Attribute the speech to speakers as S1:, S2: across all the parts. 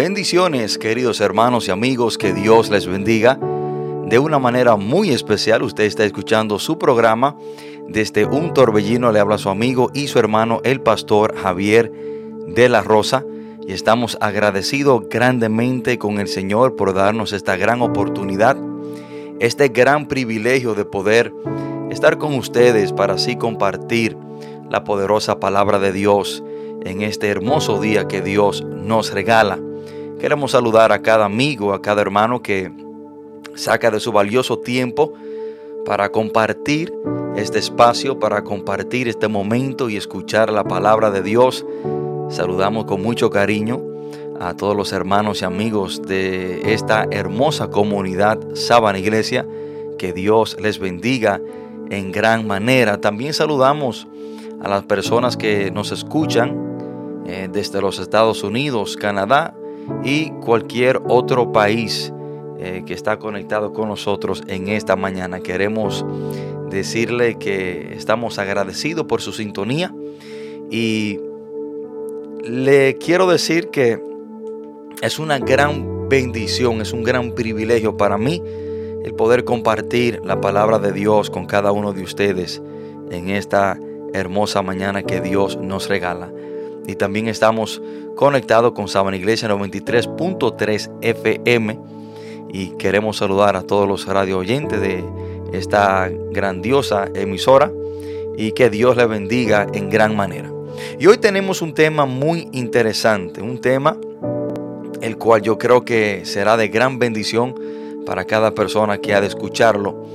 S1: Bendiciones, queridos hermanos y amigos, que Dios les bendiga. De una manera muy especial, usted está escuchando su programa. Desde un torbellino le habla su amigo y su hermano, el pastor Javier de la Rosa. Y estamos agradecidos grandemente con el Señor por darnos esta gran oportunidad, este gran privilegio de poder estar con ustedes para así compartir la poderosa palabra de Dios en este hermoso día que Dios nos regala. Queremos saludar a cada amigo, a cada hermano que saca de su valioso tiempo para compartir este espacio, para compartir este momento y escuchar la palabra de Dios. Saludamos con mucho cariño a todos los hermanos y amigos de esta hermosa comunidad Sábana Iglesia. Que Dios les bendiga en gran manera. También saludamos a las personas que nos escuchan eh, desde los Estados Unidos, Canadá, y cualquier otro país eh, que está conectado con nosotros en esta mañana. Queremos decirle que estamos agradecidos por su sintonía y le quiero decir que es una gran bendición, es un gran privilegio para mí el poder compartir la palabra de Dios con cada uno de ustedes en esta hermosa mañana que Dios nos regala. Y también estamos conectados con Sabana Iglesia 93.3 FM. Y queremos saludar a todos los radio oyentes de esta grandiosa emisora. Y que Dios le bendiga en gran manera. Y hoy tenemos un tema muy interesante. Un tema el cual yo creo que será de gran bendición para cada persona que ha de escucharlo.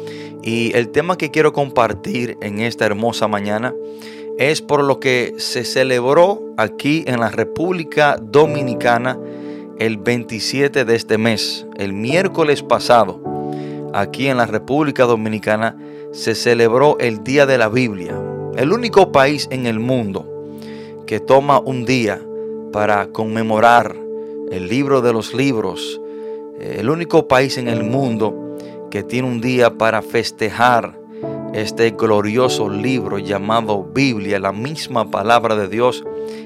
S1: Y el tema que quiero compartir en esta hermosa mañana es por lo que se celebró aquí en la República Dominicana el 27 de este mes, el miércoles pasado, aquí en la República Dominicana se celebró el Día de la Biblia, el único país en el mundo que toma un día para conmemorar el libro de los libros, el único país en el mundo que tiene un día para festejar este glorioso libro llamado Biblia, la misma palabra de Dios,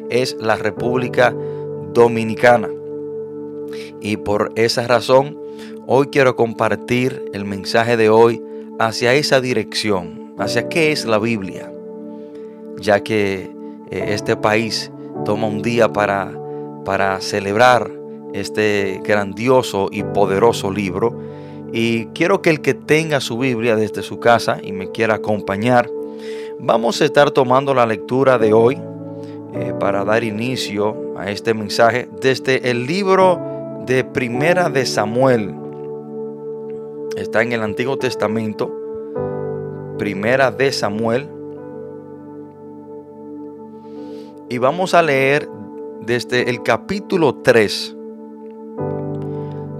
S1: es la República Dominicana. Y por esa razón, hoy quiero compartir el mensaje de hoy hacia esa dirección, hacia qué es la Biblia, ya que eh, este país toma un día para, para celebrar este grandioso y poderoso libro y quiero que el que tenga su Biblia desde su casa y me quiera acompañar, vamos a estar tomando la lectura de hoy eh, para dar inicio a este mensaje desde el libro de Primera de Samuel. Está en el Antiguo Testamento, Primera de Samuel. Y vamos a leer desde el capítulo 3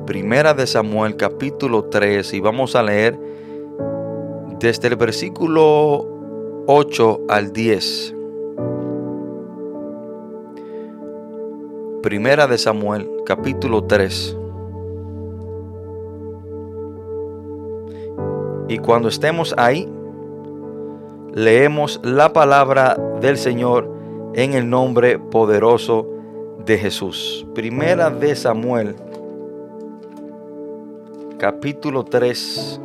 S1: Primera de Samuel capítulo 3 y vamos a leer desde el versículo 8 al 10. Primera de Samuel capítulo 3. Y cuando estemos ahí, leemos la palabra del Señor en el nombre poderoso de Jesús. Primera de Samuel capítulo 3.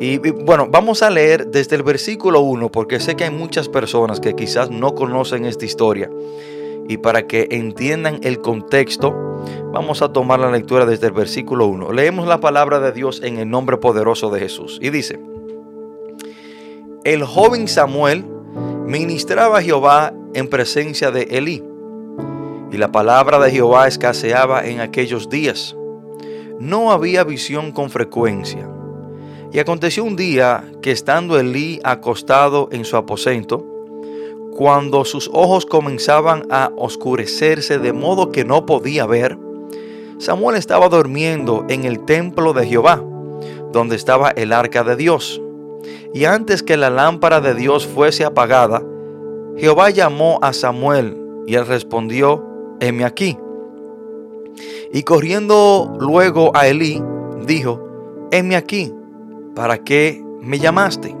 S1: Y, bueno, vamos a leer desde el versículo 1 porque sé que hay muchas personas que quizás no conocen esta historia. Y para que entiendan el contexto, vamos a tomar la lectura desde el versículo 1. Leemos la palabra de Dios en el nombre poderoso de Jesús. Y dice, el joven Samuel ministraba a Jehová en presencia de Elí y la palabra de Jehová escaseaba en aquellos días. No había visión con frecuencia. Y aconteció un día que estando Elí acostado en su aposento, cuando sus ojos comenzaban a oscurecerse de modo que no podía ver, Samuel estaba durmiendo en el templo de Jehová, donde estaba el arca de Dios. Y antes que la lámpara de Dios fuese apagada, Jehová llamó a Samuel y él respondió, heme aquí. Y corriendo luego a Elí, dijo, heme aquí, ¿para qué me llamaste?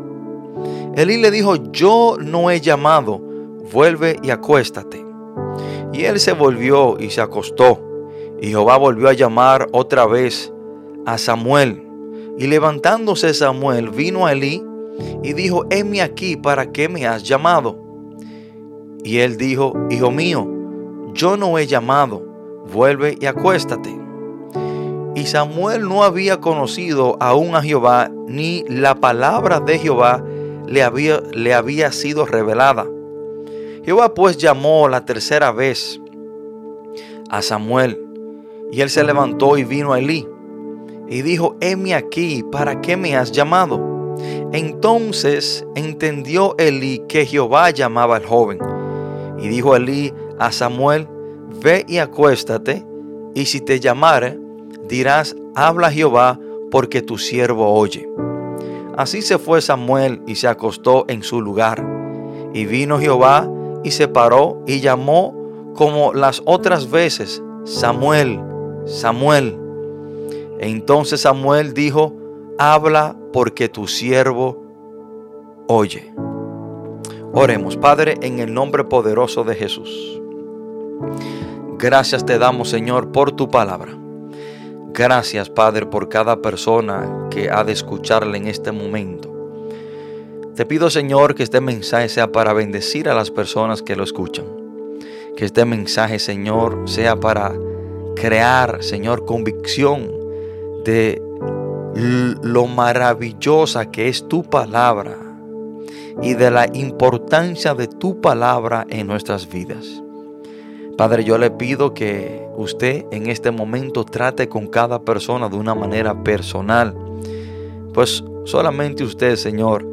S1: Elí le dijo, yo no he llamado, vuelve y acuéstate. Y él se volvió y se acostó. Y Jehová volvió a llamar otra vez a Samuel. Y levantándose Samuel vino a Elí y dijo, heme aquí, ¿para qué me has llamado? Y él dijo, Hijo mío, yo no he llamado, vuelve y acuéstate. Y Samuel no había conocido aún a Jehová, ni la palabra de Jehová le había, sido revelada. Jehová pues llamó la tercera vez a Samuel, y él se levantó y vino a Elí, y dijo, heme aquí, ¿para qué me has llamado? Entonces entendió Elí que Jehová llamaba al joven, y dijo Elí a Samuel, ve y acuéstate, y si te llamare, dirás, habla Jehová, porque tu siervo oye. Así se fue Samuel y se acostó en su lugar. Y vino Jehová y se paró y llamó como las otras veces, Samuel, Samuel. entonces Samuel dijo, habla porque tu siervo oye. Oremos, Padre, en el nombre poderoso de Jesús. Gracias te damos, Señor, por tu palabra. Gracias, Padre, por cada persona que ha de escucharla en este momento. Te pido, Señor, que este mensaje sea para bendecir a las personas que lo escuchan. Que este mensaje, Señor, sea para crear, Señor, convicción de lo maravillosa que es tu palabra y de la importancia de tu palabra en nuestras vidas. Padre, yo le pido que usted en este momento trate con cada persona de una manera personal, pues solamente usted, Señor,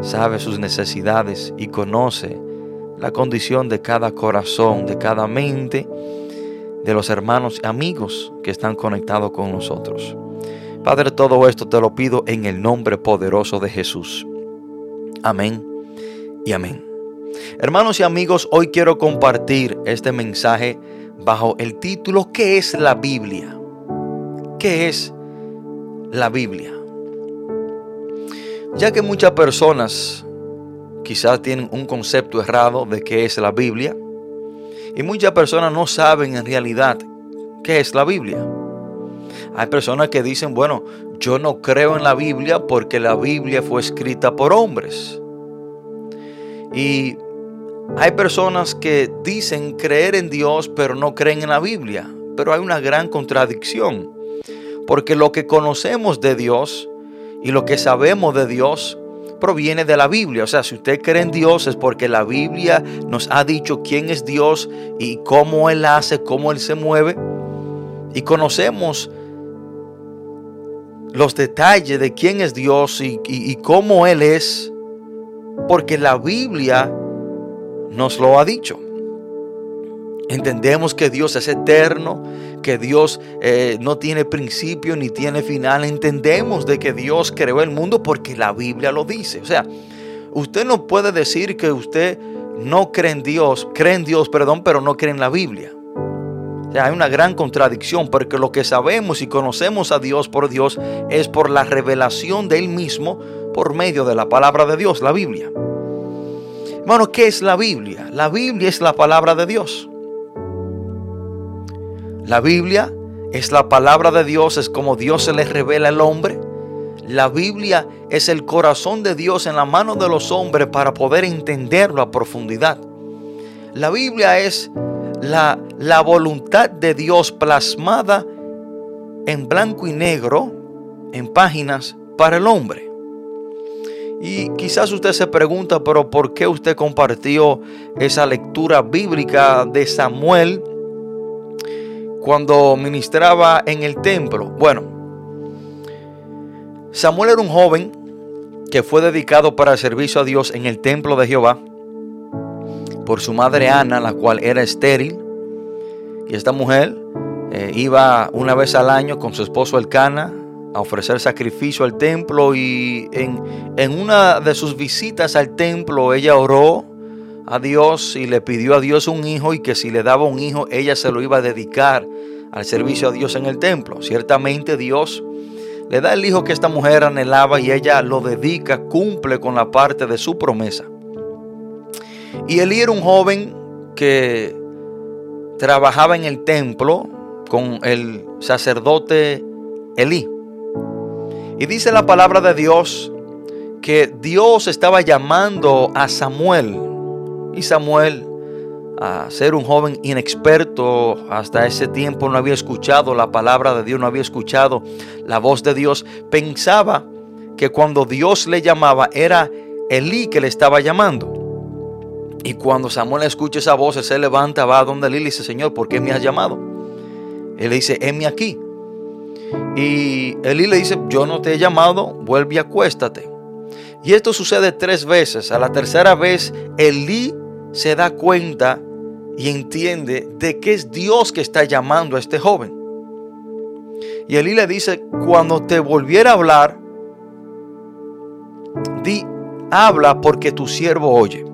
S1: sabe sus necesidades y conoce la condición de cada corazón, de cada mente, de los hermanos y amigos que están conectados con nosotros. Padre, todo esto te lo pido en el nombre poderoso de Jesús. Amén y amén. Hermanos y amigos, hoy quiero compartir este mensaje bajo el título ¿Qué es la Biblia? ¿Qué es la Biblia? Ya que muchas personas quizás tienen un concepto errado de qué es la Biblia y muchas personas no saben en realidad qué es la Biblia. Hay personas que dicen, bueno, yo no creo en la Biblia porque la Biblia fue escrita por hombres. Y hay personas que dicen creer en Dios pero no creen en la Biblia. Pero hay una gran contradicción. Porque lo que conocemos de Dios y lo que sabemos de Dios proviene de la Biblia. O sea, si usted cree en Dios es porque la Biblia nos ha dicho quién es Dios y cómo Él hace, cómo Él se mueve. Y conocemos los detalles de quién es Dios y, y cómo Él es. Porque la Biblia nos lo ha dicho. Entendemos que Dios es eterno, que Dios eh, no tiene principio ni tiene final. Entendemos de que Dios creó el mundo porque la Biblia lo dice. O sea, usted no puede decir que usted no cree en Dios, cree en Dios, perdón, pero no cree en la Biblia. O sea, hay una gran contradicción porque lo que sabemos y conocemos a Dios por Dios es por la revelación de Él mismo por medio de la palabra de Dios, la Biblia. Hermano, ¿qué es la Biblia? La Biblia es la palabra de Dios. La Biblia es la palabra de Dios, es como Dios se le revela al hombre. La Biblia es el corazón de Dios en la mano de los hombres para poder entenderlo a profundidad. La Biblia es la, la voluntad de Dios plasmada en blanco y negro en páginas para el hombre. Y quizás usted se pregunta, pero ¿por qué usted compartió esa lectura bíblica de Samuel cuando ministraba en el templo? Bueno, Samuel era un joven que fue dedicado para el servicio a Dios en el templo de Jehová. por su madre Ana, la cual era estéril. Y esta mujer eh, iba una vez al año con su esposo Elcana a ofrecer sacrificio al templo y en, en una de sus visitas al templo ella oró a Dios y le pidió a Dios un hijo y que si le daba un hijo ella se lo iba a dedicar al servicio a Dios en el templo. Ciertamente Dios le da el hijo que esta mujer anhelaba y ella lo dedica, cumple con la parte de su promesa. Y Elí era un joven que trabajaba en el templo con el sacerdote Elí. Y dice la palabra de Dios que Dios estaba llamando a Samuel. Y Samuel, a ser un joven inexperto, hasta ese tiempo no había escuchado la palabra de Dios, no había escuchado la voz de Dios, pensaba que cuando Dios le llamaba era Elí que le estaba llamando. Y cuando Samuel escucha esa voz, se levanta, va a donde Elí y dice, Señor, ¿por qué me has llamado? Él le dice, heme aquí. Y Elí le dice, yo no te he llamado, vuelve y acuéstate. Y esto sucede tres veces. A la tercera vez, Elí se da cuenta y entiende de que es Dios que está llamando a este joven. Y Elí le dice, cuando te volviera a hablar, di, habla porque tu siervo oye.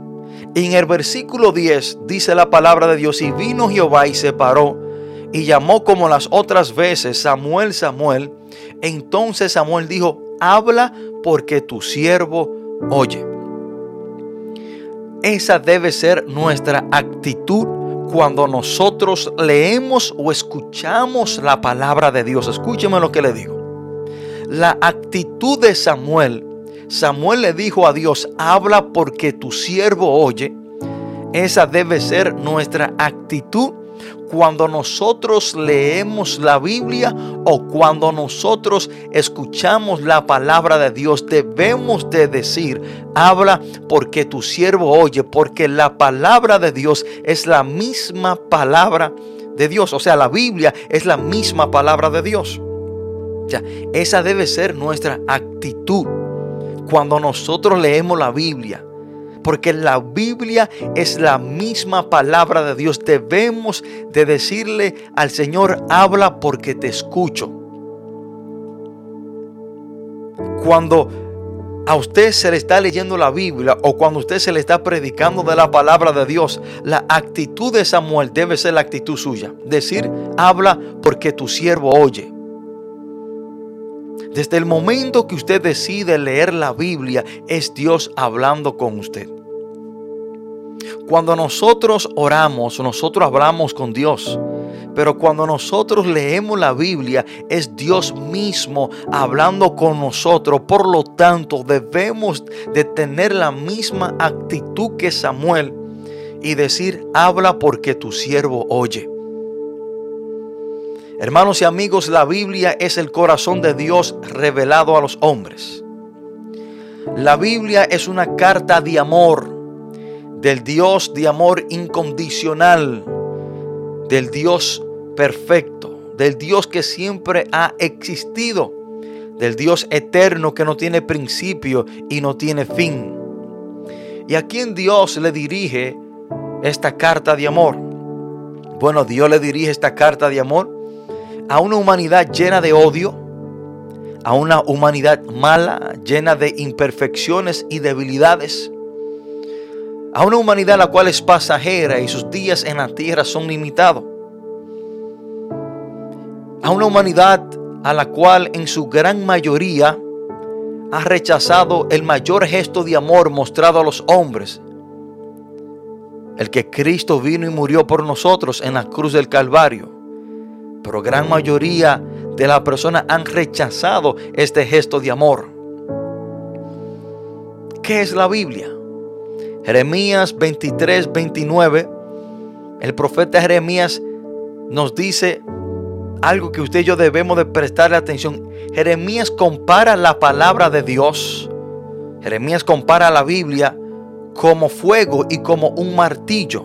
S1: en el versículo 10 dice la palabra de Dios, y vino Jehová y se paró y llamó como las otras veces, Samuel, Samuel. Entonces Samuel dijo, habla porque tu siervo oye. Esa debe ser nuestra actitud cuando nosotros leemos o escuchamos la palabra de Dios. Escúcheme lo que le digo. La actitud de Samuel, Samuel le dijo a Dios, habla porque tu siervo oye. Esa debe ser nuestra actitud cuando nosotros leemos la Biblia o cuando nosotros escuchamos la palabra de Dios, debemos de decir, habla porque tu siervo oye, porque la palabra de Dios es la misma palabra de Dios. O sea, la Biblia es la misma palabra de Dios. Ya, esa debe ser nuestra actitud cuando nosotros leemos la Biblia porque la Biblia es la misma palabra de Dios. Debemos de decirle al Señor, habla porque te escucho. Cuando a usted se le está leyendo la Biblia o cuando usted se le está predicando de la palabra de Dios, la actitud de Samuel debe ser la actitud suya. Decir, habla porque tu siervo oye. Desde el momento que usted decide leer la Biblia, es Dios hablando con usted. Cuando nosotros oramos, nosotros hablamos con Dios. Pero cuando nosotros leemos la Biblia, es Dios mismo hablando con nosotros. Por lo tanto, debemos de tener la misma actitud que Samuel y decir, habla porque tu siervo oye. Hermanos y amigos, la Biblia es el corazón de Dios revelado a los hombres. La Biblia es una carta de amor del Dios de amor incondicional, del Dios perfecto, del Dios que siempre ha existido, del Dios eterno que no tiene principio y no tiene fin. ¿Y a quién Dios le dirige esta carta de amor? Bueno, Dios le dirige esta carta de amor a una humanidad llena de odio, a una humanidad mala, llena de imperfecciones y debilidades, a una humanidad la cual es pasajera y sus días en la tierra son limitados, a una humanidad a la cual en su gran mayoría ha rechazado el mayor gesto de amor mostrado a los hombres, el que Cristo vino y murió por nosotros en la cruz del Calvario pero gran mayoría de las personas han rechazado este gesto de amor. ¿Qué es la Biblia? Jeremías 23, 29, el profeta Jeremías nos dice algo que usted y yo debemos de prestarle atención. Jeremías compara la palabra de Dios. Jeremías compara la Biblia como fuego y como un martillo.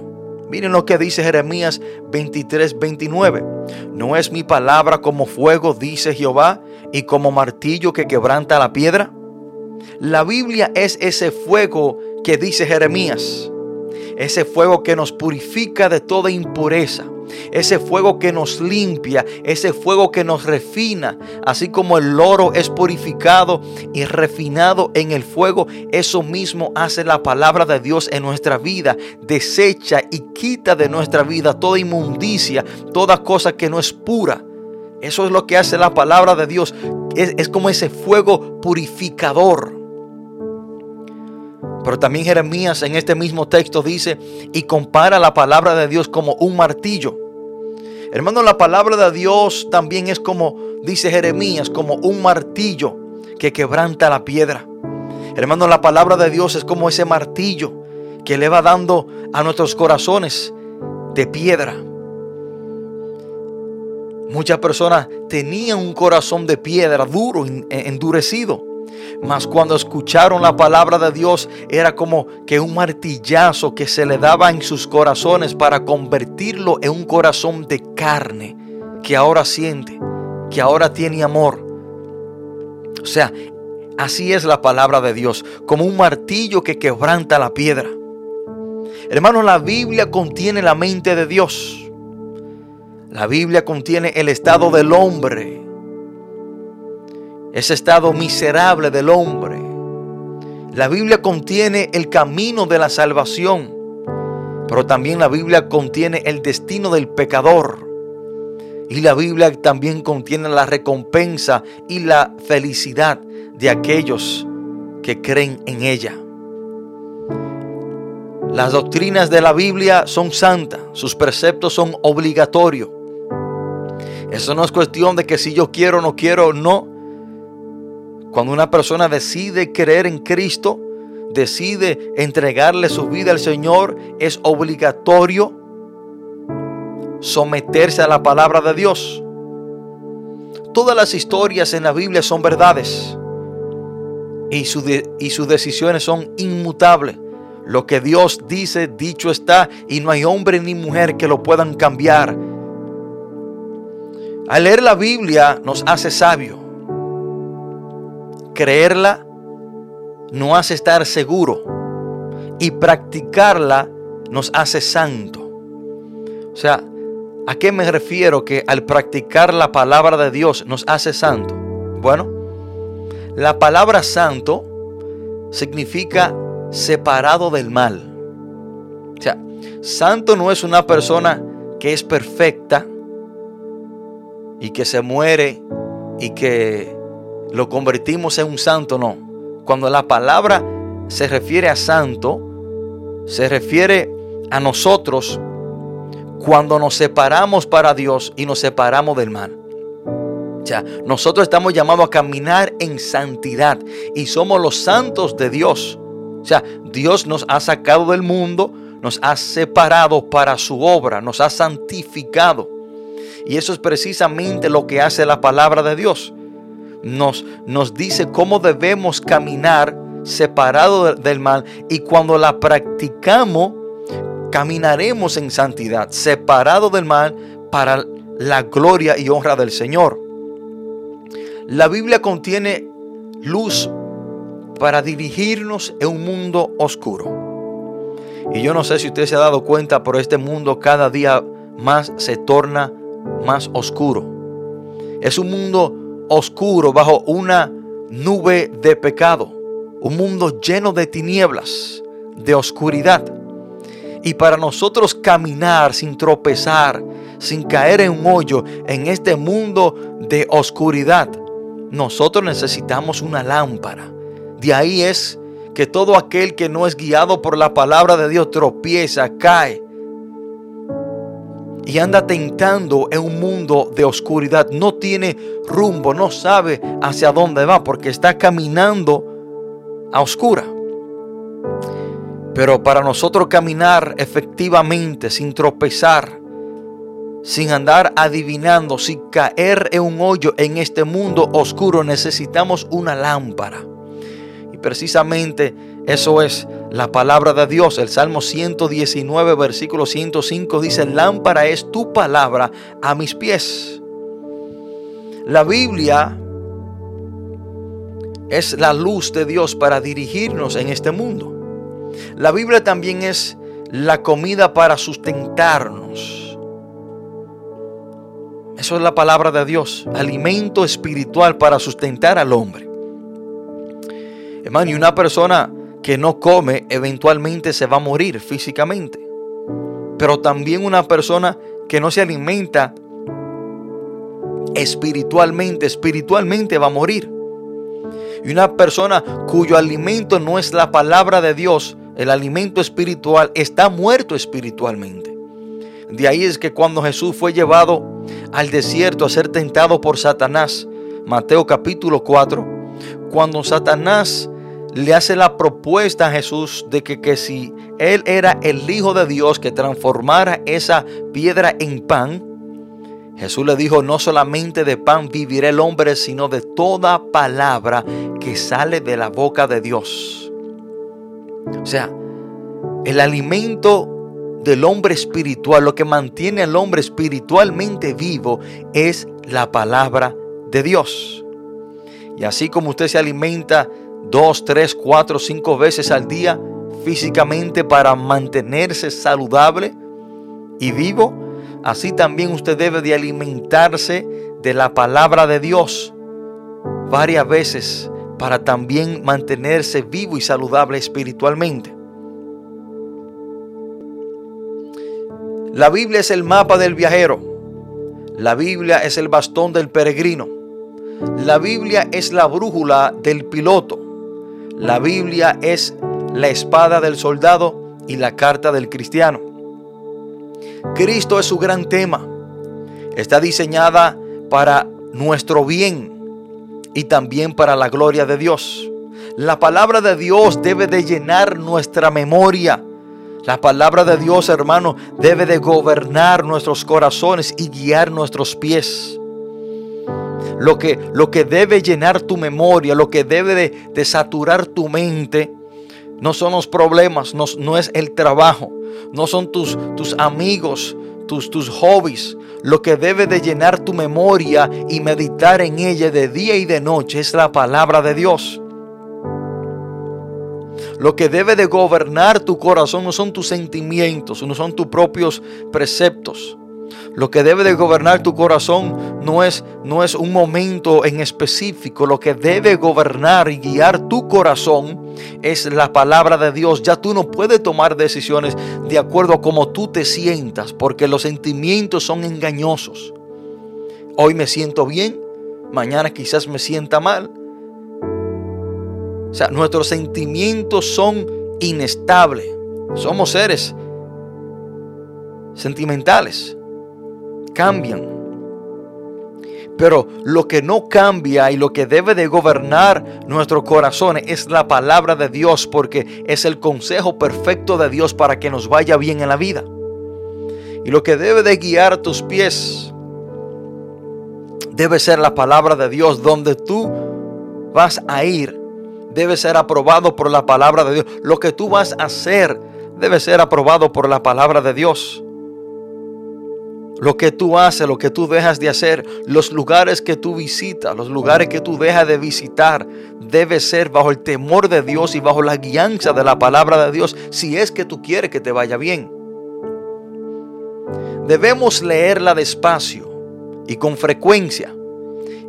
S1: Miren lo que dice Jeremías 23, 29. ¿No es mi palabra como fuego, dice Jehová, y como martillo que quebranta la piedra? La Biblia es ese fuego que dice Jeremías. ese fuego que nos purifica de toda impureza, ese fuego que nos limpia, ese fuego que nos refina, así como el oro es purificado y refinado en el fuego, eso mismo hace la palabra de Dios en nuestra vida, desecha y quita de nuestra vida toda inmundicia, toda cosa que no es pura. Eso es lo que hace la palabra de Dios. Es, como ese fuego purificador. Pero también Jeremías en este mismo texto dice y compara la palabra de Dios como un martillo. Hermano, la palabra de Dios también es como, dice Jeremías, como un martillo que quebranta la piedra. Hermano, la palabra de Dios es como ese martillo que le va dando a nuestros corazones de piedra. Muchas personas tenían un corazón de piedra duro, endurecido. Mas cuando escucharon la palabra de Dios era como que un martillazo que se le daba en sus corazones para convertirlo en un corazón de carne que ahora siente, que ahora tiene amor. O sea, así es la palabra de Dios, como un martillo que quebranta la piedra. Hermano, la Biblia contiene la mente de Dios. La Biblia contiene el estado del hombre ese estado miserable del hombre. La Biblia contiene el camino de la salvación, pero también la Biblia contiene el destino del pecador. Y la Biblia también contiene la recompensa y la felicidad de aquellos que creen en ella. Las doctrinas de la Biblia son santas, sus preceptos son obligatorios. Eso no es cuestión de que si yo quiero o no quiero, no. Cuando una persona decide creer en Cristo, decide entregarle su vida al Señor, es obligatorio someterse a la palabra de Dios. Todas las historias en la Biblia son verdades y, y sus decisiones son inmutables. Lo que Dios dice, dicho está, y no hay hombre ni mujer que lo puedan cambiar. Al leer la Biblia nos hace sabios. Creerla nos hace estar seguro y practicarla nos hace santo. O sea, ¿a qué me refiero que al practicar la palabra de Dios nos hace santo? Bueno, la palabra santo significa separado del mal. O sea, santo no es una persona que es perfecta y que se muere y que lo convertimos en un santo, no. Cuando la palabra se refiere a santo, se refiere a nosotros cuando nos separamos para Dios y nos separamos del mal. O sea, nosotros estamos llamados a caminar en santidad y somos los santos de Dios. O sea, Dios nos ha sacado del mundo, nos ha separado para su obra, nos ha santificado. Y eso es precisamente lo que hace la palabra de Dios nos, nos dice cómo debemos caminar separado del mal y cuando la practicamos, caminaremos en santidad, separado del mal para la gloria y honra del Señor. La Biblia contiene luz para dirigirnos en un mundo oscuro. Y yo no sé si usted se ha dado cuenta, pero este mundo cada día más se torna más oscuro. Es un mundo oscuro, bajo una nube de pecado, un mundo lleno de tinieblas, de oscuridad. Y para nosotros caminar sin tropezar, sin caer en un hoyo en este mundo de oscuridad, nosotros necesitamos una lámpara. De ahí es que todo aquel que no es guiado por la palabra de Dios tropieza, cae y anda tentando en un mundo de oscuridad. No tiene rumbo, no sabe hacia dónde va porque está caminando a oscura. Pero para nosotros caminar efectivamente, sin tropezar, sin andar adivinando, sin caer en un hoyo en este mundo oscuro, necesitamos una lámpara. Y precisamente eso es la palabra de Dios. El Salmo 119, versículo 105 dice, lámpara es tu palabra a mis pies. La Biblia es la luz de Dios para dirigirnos en este mundo. La Biblia también es la comida para sustentarnos. Eso es la palabra de Dios, alimento espiritual para sustentar al hombre. Hermano, y una persona que no come eventualmente se va a morir físicamente. Pero también una persona que no se alimenta espiritualmente, espiritualmente va a morir. Y una persona cuyo alimento no es la palabra de Dios, el alimento espiritual, está muerto espiritualmente. De ahí es que cuando Jesús fue llevado al desierto a ser tentado por Satanás, Mateo capítulo 4, cuando Satanás le hace la propuesta a Jesús de que, que si él era el Hijo de Dios que transformara esa piedra en pan, Jesús le dijo, no solamente de pan vivirá el hombre, sino de toda palabra que sale de la boca de Dios. O sea, el alimento del hombre espiritual, lo que mantiene al hombre espiritualmente vivo, es la palabra de Dios. Y así como usted se alimenta dos, tres, cuatro, cinco veces al día físicamente para mantenerse saludable y vivo, así también usted debe de alimentarse de la palabra de Dios varias veces para también mantenerse vivo y saludable espiritualmente. La Biblia es el mapa del viajero. La Biblia es el bastón del peregrino. La Biblia es la brújula del piloto. La Biblia es la espada del soldado y la carta del cristiano. Cristo es su gran tema. Está diseñada para nuestro bien y también para la gloria de Dios. La palabra de Dios debe de llenar nuestra memoria. La palabra de Dios, hermano, debe de gobernar nuestros corazones y guiar nuestros pies. Lo que, lo que debe llenar tu memoria, lo que debe de, saturar tu mente, no son los problemas, no, no, es el trabajo, no son tus, tus amigos, tus, tus hobbies. Lo que debe de llenar tu memoria y meditar en ella de día y de noche es la palabra de Dios. Lo que debe de gobernar tu corazón no son tus sentimientos, no son tus propios preceptos. Lo que debe de gobernar tu corazón no es, no es un momento en específico. Lo que debe gobernar y guiar tu corazón es la palabra de Dios. Ya tú no puedes tomar decisiones de acuerdo a cómo tú te sientas, porque los sentimientos son engañosos. Hoy me siento bien, mañana quizás me sienta mal. O sea, nuestros sentimientos son inestables. Somos seres sentimentales cambian. Pero lo que no cambia y lo que debe de gobernar nuestros corazones es la palabra de Dios porque es el consejo perfecto de Dios para que nos vaya bien en la vida. Y lo que debe de guiar tus pies debe ser la palabra de Dios. Donde tú vas a ir debe ser aprobado por la palabra de Dios. Lo que tú vas a hacer debe ser aprobado por la palabra de Dios. Lo que tú haces, lo que tú dejas de hacer, los lugares que tú visitas, los lugares que tú dejas de visitar, debe ser bajo el temor de Dios y bajo la guianza de la palabra de Dios, si es que tú quieres que te vaya bien. Debemos leerla despacio y con frecuencia.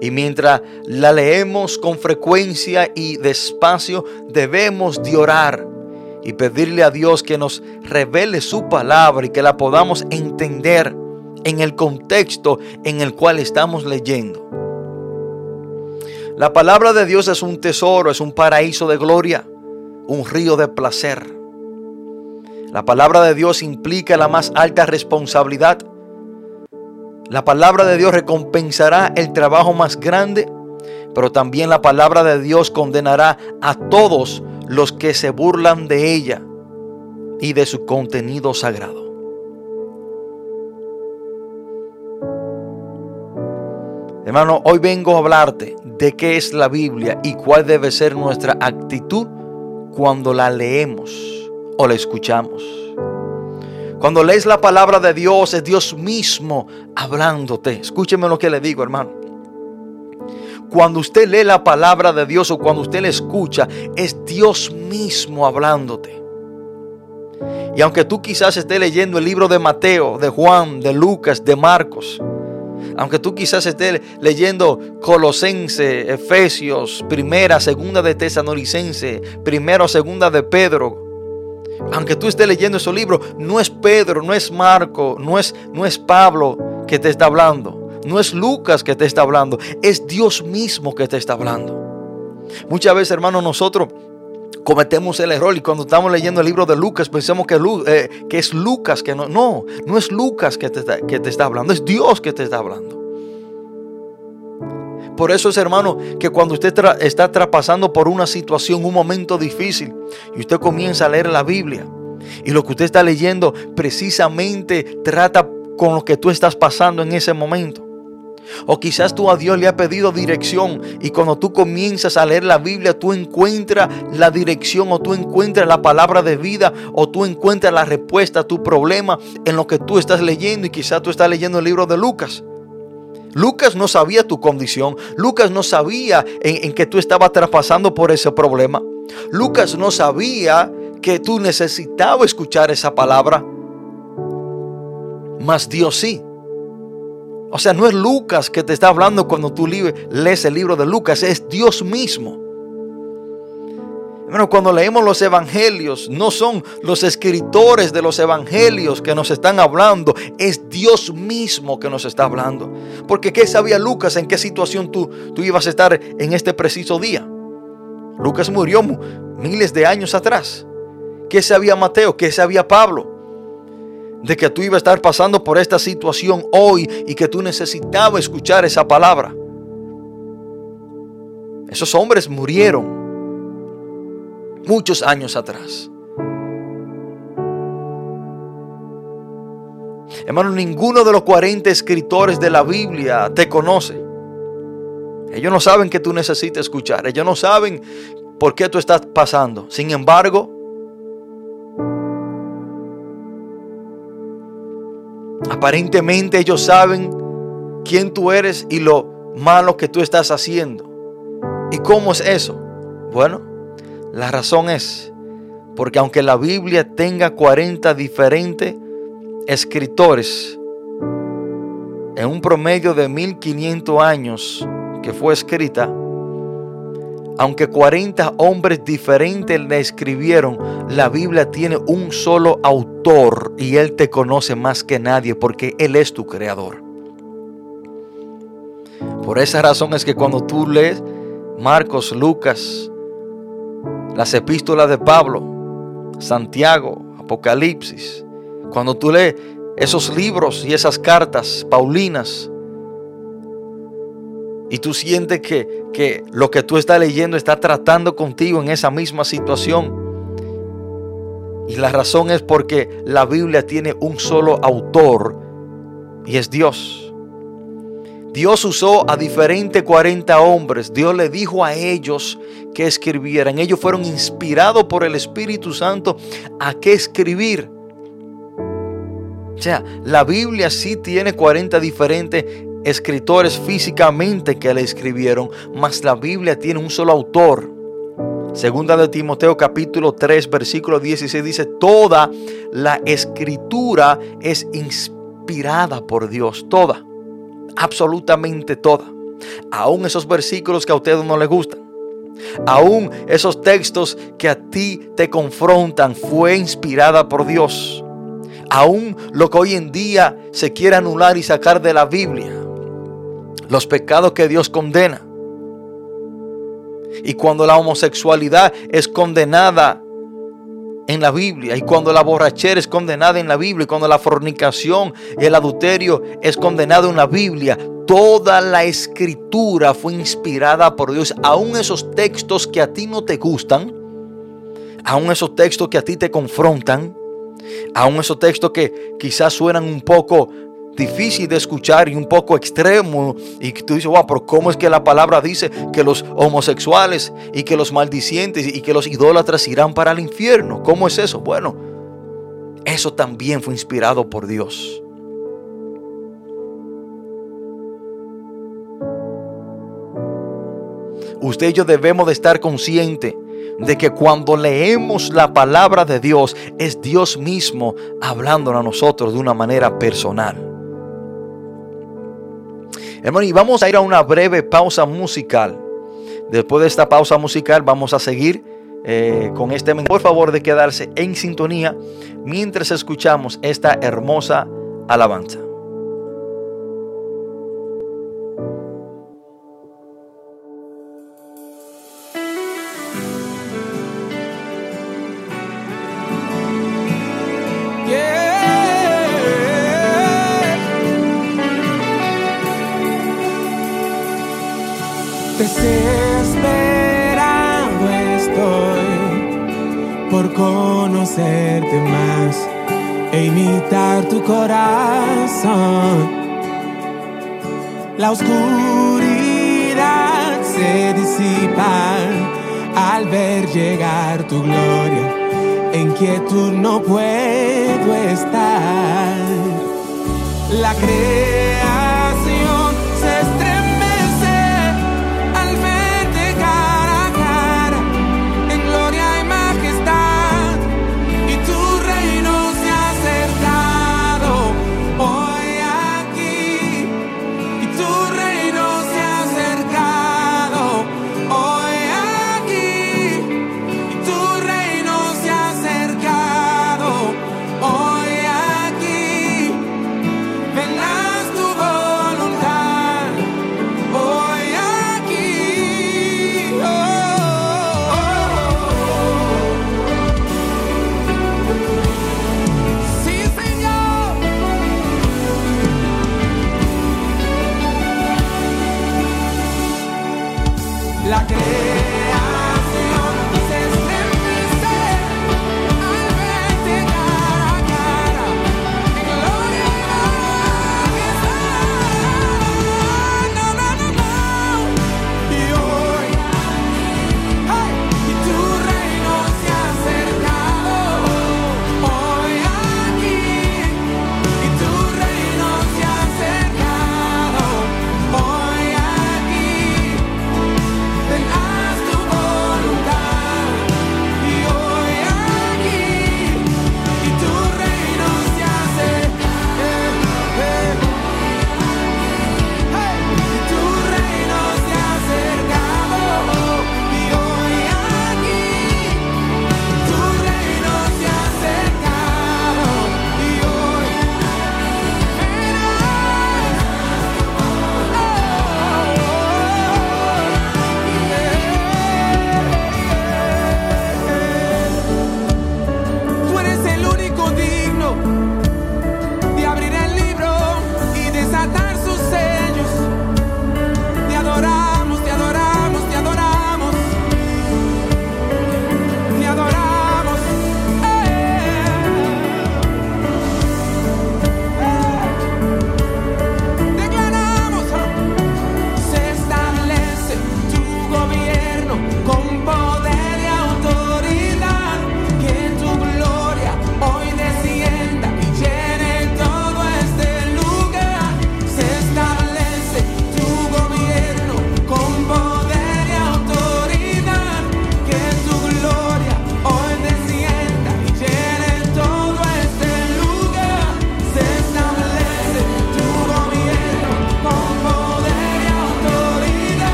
S1: Y mientras la leemos con frecuencia y despacio, debemos de orar y pedirle a Dios que nos revele su palabra y que la podamos entender en el contexto en el cual estamos leyendo. La palabra de Dios es un tesoro, es un paraíso de gloria, un río de placer. La palabra de Dios implica la más alta responsabilidad. La palabra de Dios recompensará el trabajo más grande, pero también la palabra de Dios condenará a todos los que se burlan de ella y de su contenido sagrado. Hermano, hoy vengo a hablarte de qué es la Biblia y cuál debe ser nuestra actitud cuando la leemos o la escuchamos. Cuando lees la palabra de Dios, es Dios mismo hablándote. Escúcheme lo que le digo, hermano. Cuando usted lee la palabra de Dios o cuando usted la escucha, es Dios mismo hablándote. Y aunque tú quizás estés leyendo el libro de Mateo, de Juan, de Lucas, de Marcos, aunque tú quizás estés leyendo Colosense, Efesios, primera, segunda de Tesanolicense, primera o segunda de Pedro, aunque tú estés leyendo esos libros, no es Pedro, no es Marco, no es, no es Pablo que te está hablando. No es Lucas que te está hablando, es Dios mismo que te está hablando. Muchas veces, hermanos, nosotros cometemos el error y cuando estamos leyendo el libro de Lucas pensamos que, eh, que es Lucas que no, no, no es Lucas que te, está, que te está hablando, es Dios que te está hablando. Por eso es hermano que cuando usted está traspasando por una situación, un momento difícil y usted comienza a leer la Biblia y lo que usted está leyendo precisamente trata con lo que tú estás pasando en ese momento. O quizás tú a Dios le has pedido dirección y cuando tú comienzas a leer la Biblia, tú encuentras la dirección o tú encuentras la palabra de vida o tú encuentras la respuesta a tu problema en lo que tú estás leyendo y quizás tú estás leyendo el libro de Lucas. Lucas no sabía tu condición. Lucas no sabía en, en que tú estabas traspasando por ese problema. Lucas no sabía que tú necesitabas escuchar esa palabra. Mas Dios sí. O sea, no es Lucas que te está hablando cuando tú lees el libro de Lucas, es Dios mismo. Bueno, cuando leemos los evangelios, no son los escritores de los evangelios que nos están hablando, es Dios mismo que nos está hablando. Porque ¿qué sabía Lucas en qué situación tú, tú ibas a estar en este preciso día? Lucas murió miles de años atrás. ¿Qué sabía Mateo? ¿Qué sabía Pablo? De que tú ibas a estar pasando por esta situación hoy y que tú necesitabas escuchar esa palabra. Esos hombres murieron muchos años atrás. Hermano, ninguno de los 40 escritores de la Biblia te conoce. Ellos no saben que tú necesitas escuchar. Ellos no saben por qué tú estás pasando. Sin embargo, Aparentemente ellos saben quién tú eres y lo malo que tú estás haciendo. ¿Y cómo es eso? Bueno, la razón es porque aunque la Biblia tenga 40 diferentes escritores, en un promedio de 1500 años que fue escrita, aunque 40 hombres diferentes le escribieron, la Biblia tiene un solo autor y Él te conoce más que nadie porque Él es tu creador. Por esa razón es que cuando tú lees Marcos, Lucas, las epístolas de Pablo, Santiago, Apocalipsis, cuando tú lees esos libros y esas cartas paulinas, y tú sientes que, que lo que tú estás leyendo está tratando contigo en esa misma situación. Y la razón es porque la Biblia tiene un solo autor y es Dios. Dios usó a diferentes 40 hombres. Dios le dijo a ellos que escribieran. Ellos fueron inspirados por el Espíritu Santo a que escribir. O sea, la Biblia sí tiene 40 diferentes escritores físicamente que le escribieron, mas la Biblia tiene un solo autor. Segunda de Timoteo capítulo 3 versículo 16 dice, toda la escritura es inspirada por Dios, toda, absolutamente toda. Aún esos versículos que a ustedes no les gustan, aún esos textos que a ti te confrontan, fue inspirada por Dios. Aún lo que hoy en día se quiere anular y sacar de la Biblia, los pecados que Dios condena. Y cuando la homosexualidad es condenada en la Biblia, y cuando la borrachera es condenada en la Biblia, y cuando la fornicación y el adulterio es condenado en la Biblia, toda la escritura fue inspirada por Dios. Aún esos textos que a ti no te gustan, aún esos textos que a ti te confrontan, aún esos textos que quizás suenan un poco difícil de escuchar y un poco extremo. Y tú dices, wow, pero ¿cómo es que la palabra dice que los homosexuales y que los maldicientes y que los idólatras irán para el infierno? ¿Cómo es eso? Bueno, eso también fue inspirado por Dios. Usted y yo debemos de estar conscientes de que cuando leemos la palabra de Dios es Dios mismo hablando a nosotros de una manera personal. Hermano, y vamos a ir a una breve pausa musical. Después de esta pausa musical vamos a seguir eh, con este. Por favor de quedarse en sintonía mientras escuchamos esta hermosa alabanza.
S2: Conocerte más e imitar tu corazón. La oscuridad se disipa al ver llegar tu gloria. En quietud no puedo estar. La creación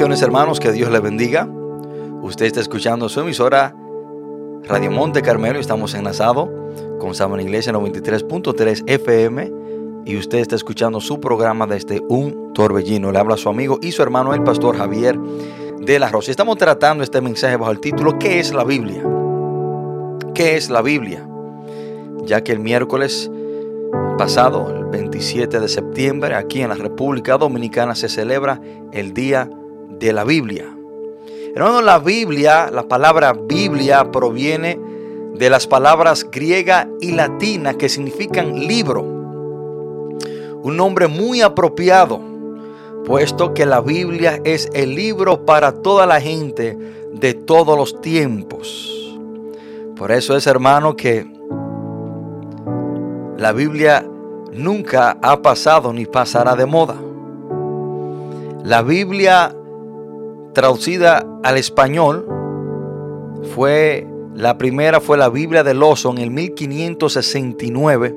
S1: Hermanos, que Dios les bendiga. Usted está escuchando su emisora Radio Monte Carmelo. Estamos enlazados con Saman Iglesia 93.3 FM. Y usted está escuchando su programa desde un torbellino. Le habla su amigo y su hermano, el pastor Javier de la Rosa. Estamos tratando este mensaje bajo el título ¿Qué es la Biblia? ¿Qué es la Biblia? Ya que el miércoles pasado, el 27 de septiembre, aquí en la República Dominicana se celebra el Día de la Biblia. Hermano, la Biblia, la palabra Biblia proviene de las palabras griega y latina que significan libro. un nombre muy apropiado, puesto que la Biblia es el libro para toda la gente de todos los tiempos. Por eso es, hermano, que la Biblia nunca ha pasado ni pasará de moda. La Biblia traducida al español fue la primera fue la Biblia del oso en el 1569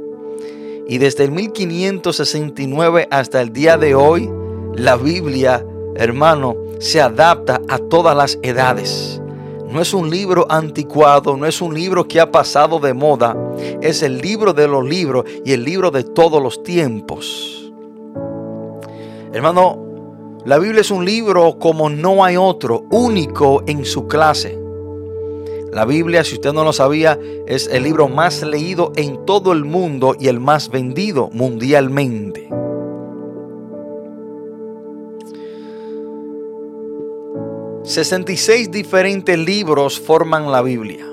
S1: y desde el 1569 hasta el día de hoy la Biblia, hermano, se adapta a todas las edades. No es un libro anticuado, no es un libro que ha pasado de moda, es el libro de los libros y el libro de todos los tiempos. Hermano, la Biblia es un libro como no hay otro, único en su clase. La Biblia, si usted no lo sabía, es el libro más leído en todo el mundo y el más vendido mundialmente. ...66 diferentes libros forman la Biblia.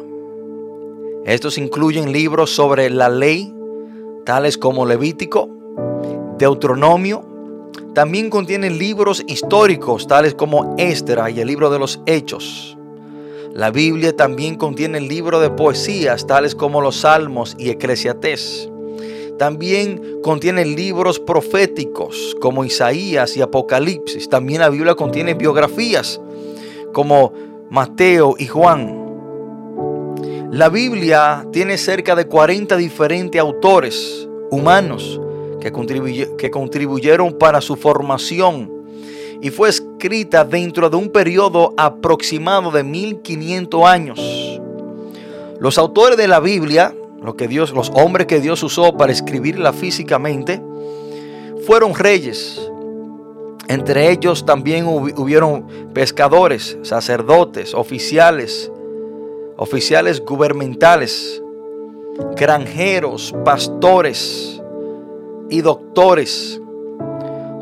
S1: Estos incluyen libros sobre la ley, tales como Levítico, Deuteronomio. También contienen libros históricos, tales como Esdra y el libro de los Hechos. La Biblia también contiene libros de poesías, tales como los Salmos y Eclesiastés. También contiene libros proféticos como Isaías y Apocalipsis. También la Biblia contiene biografías como Mateo y Juan. La Biblia tiene cerca de 40 diferentes autores humanos que, contribuyeron para su formación y fue escrita dentro de un periodo aproximado de 1500 años. Los autores de la Biblia, lo que Dios, los hombres que Dios usó para escribirla físicamente, fueron reyes. Entre ellos también hubieron pescadores, sacerdotes, oficiales, oficiales gubernamentales, granjeros, pastores y doctores.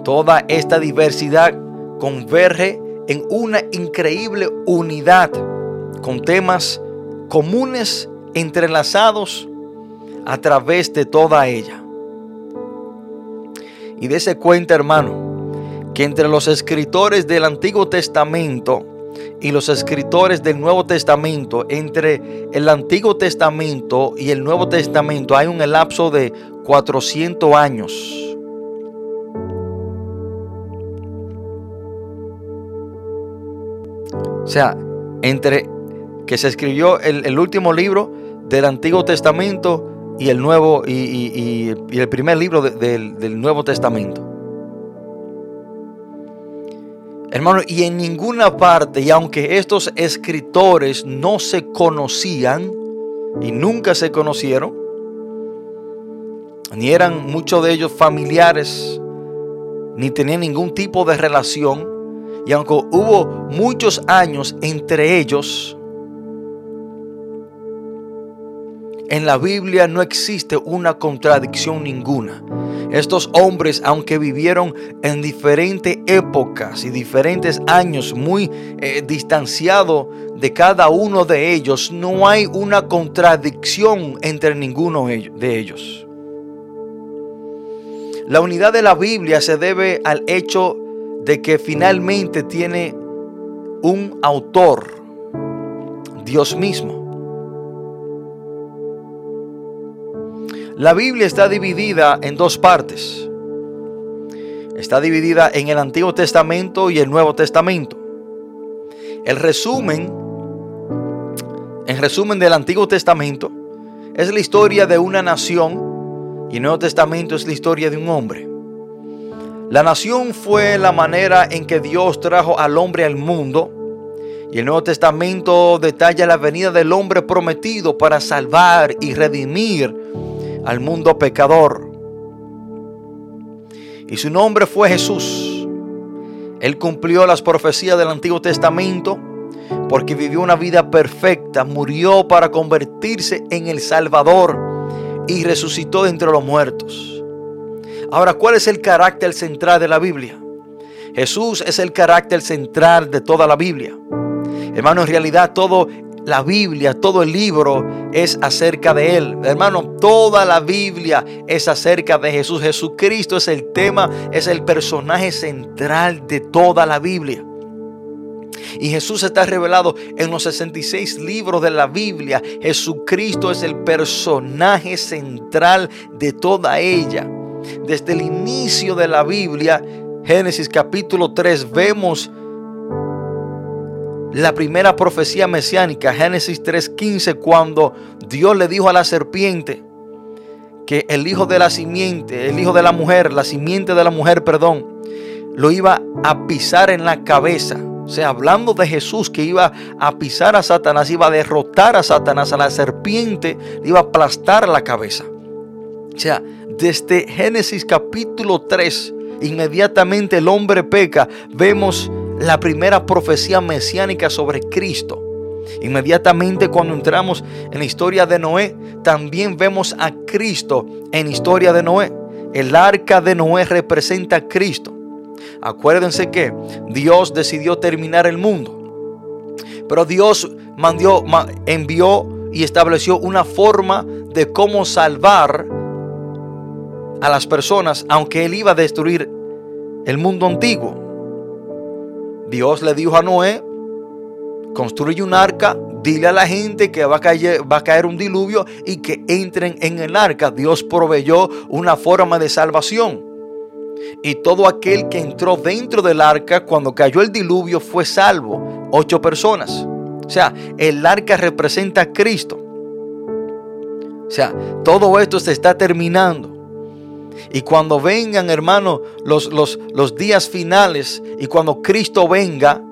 S1: Toda esta diversidad converge en una increíble unidad con temas comunes entrelazados a través de toda ella. Y dése cuenta, hermano, que entre los escritores del Antiguo Testamento y los escritores del Nuevo Testamento, entre el Antiguo Testamento y el Nuevo Testamento hay un lapso de 400 años. O sea, entre que se escribió el, último libro del Antiguo Testamento y el nuevo y, el primer libro del Nuevo Testamento. Hermano, y en ninguna parte, y aunque estos escritores no se conocían y nunca se conocieron, ni eran muchos de ellos familiares, ni tenían ningún tipo de relación, y aunque hubo muchos años entre ellos, en la Biblia no existe una contradicción ninguna. Estos hombres, aunque vivieron en diferentes épocas y diferentes años muy eh, distanciados de cada uno de ellos, no hay una contradicción entre ninguno de ellos. La unidad de la Biblia se debe al hecho de que finalmente tiene un autor, Dios mismo. La Biblia está dividida en dos partes. Está dividida en el Antiguo Testamento y el Nuevo Testamento. El resumen, en resumen del Antiguo Testamento, es la historia de una nación y el Nuevo Testamento es la historia de un hombre. La nación fue la manera en que Dios trajo al hombre al mundo. Y el Nuevo Testamento detalla la venida del hombre prometido para salvar y redimir al mundo pecador. Y su nombre fue Jesús. Él cumplió las profecías del Antiguo Testamento porque vivió una vida perfecta, murió para convertirse en el Salvador y resucitó de entre los muertos. Ahora, ¿cuál es el carácter central de la Biblia? Jesús es el carácter central de toda la Biblia. Hermano, en realidad todo la Biblia, todo el libro es acerca de Él. Hermano, toda la Biblia es acerca de Jesús. Jesucristo es el tema, es el personaje central de toda la Biblia. Y Jesús está revelado en los 66 libros de la Biblia. Jesucristo es el personaje central de toda ella. Desde el inicio de la Biblia, Génesis capítulo 3, vemos la primera profecía mesiánica, Génesis 3:15, cuando Dios le dijo a la serpiente que el hijo de la simiente, el hijo de la mujer, la simiente de la mujer, perdón, lo iba a pisar en la cabeza. O sea, hablando de Jesús que iba a pisar a Satanás, iba a derrotar a Satanás, a la serpiente, le iba a aplastar la cabeza. O sea, desde Génesis capítulo 3, inmediatamente el hombre peca, vemos la primera profecía mesiánica sobre Cristo. Inmediatamente cuando entramos en la historia de Noé, también vemos a Cristo en la historia de Noé. El arca de Noé representa a Cristo. Acuérdense que Dios decidió terminar el mundo. Pero Dios mandó, envió y estableció una forma de cómo salvar a las personas, aunque Él iba a destruir el mundo antiguo. Dios le dijo a Noé, construye un arca, dile a la gente que va a, caer, va a caer un diluvio y que entren en el arca. Dios proveyó una forma de salvación. Y todo aquel que entró dentro del arca cuando cayó el diluvio fue salvo. Ocho personas. O sea, el arca representa a Cristo. O sea, todo esto se está terminando. Y cuando vengan, hermano, los, los, los días finales y cuando Cristo venga,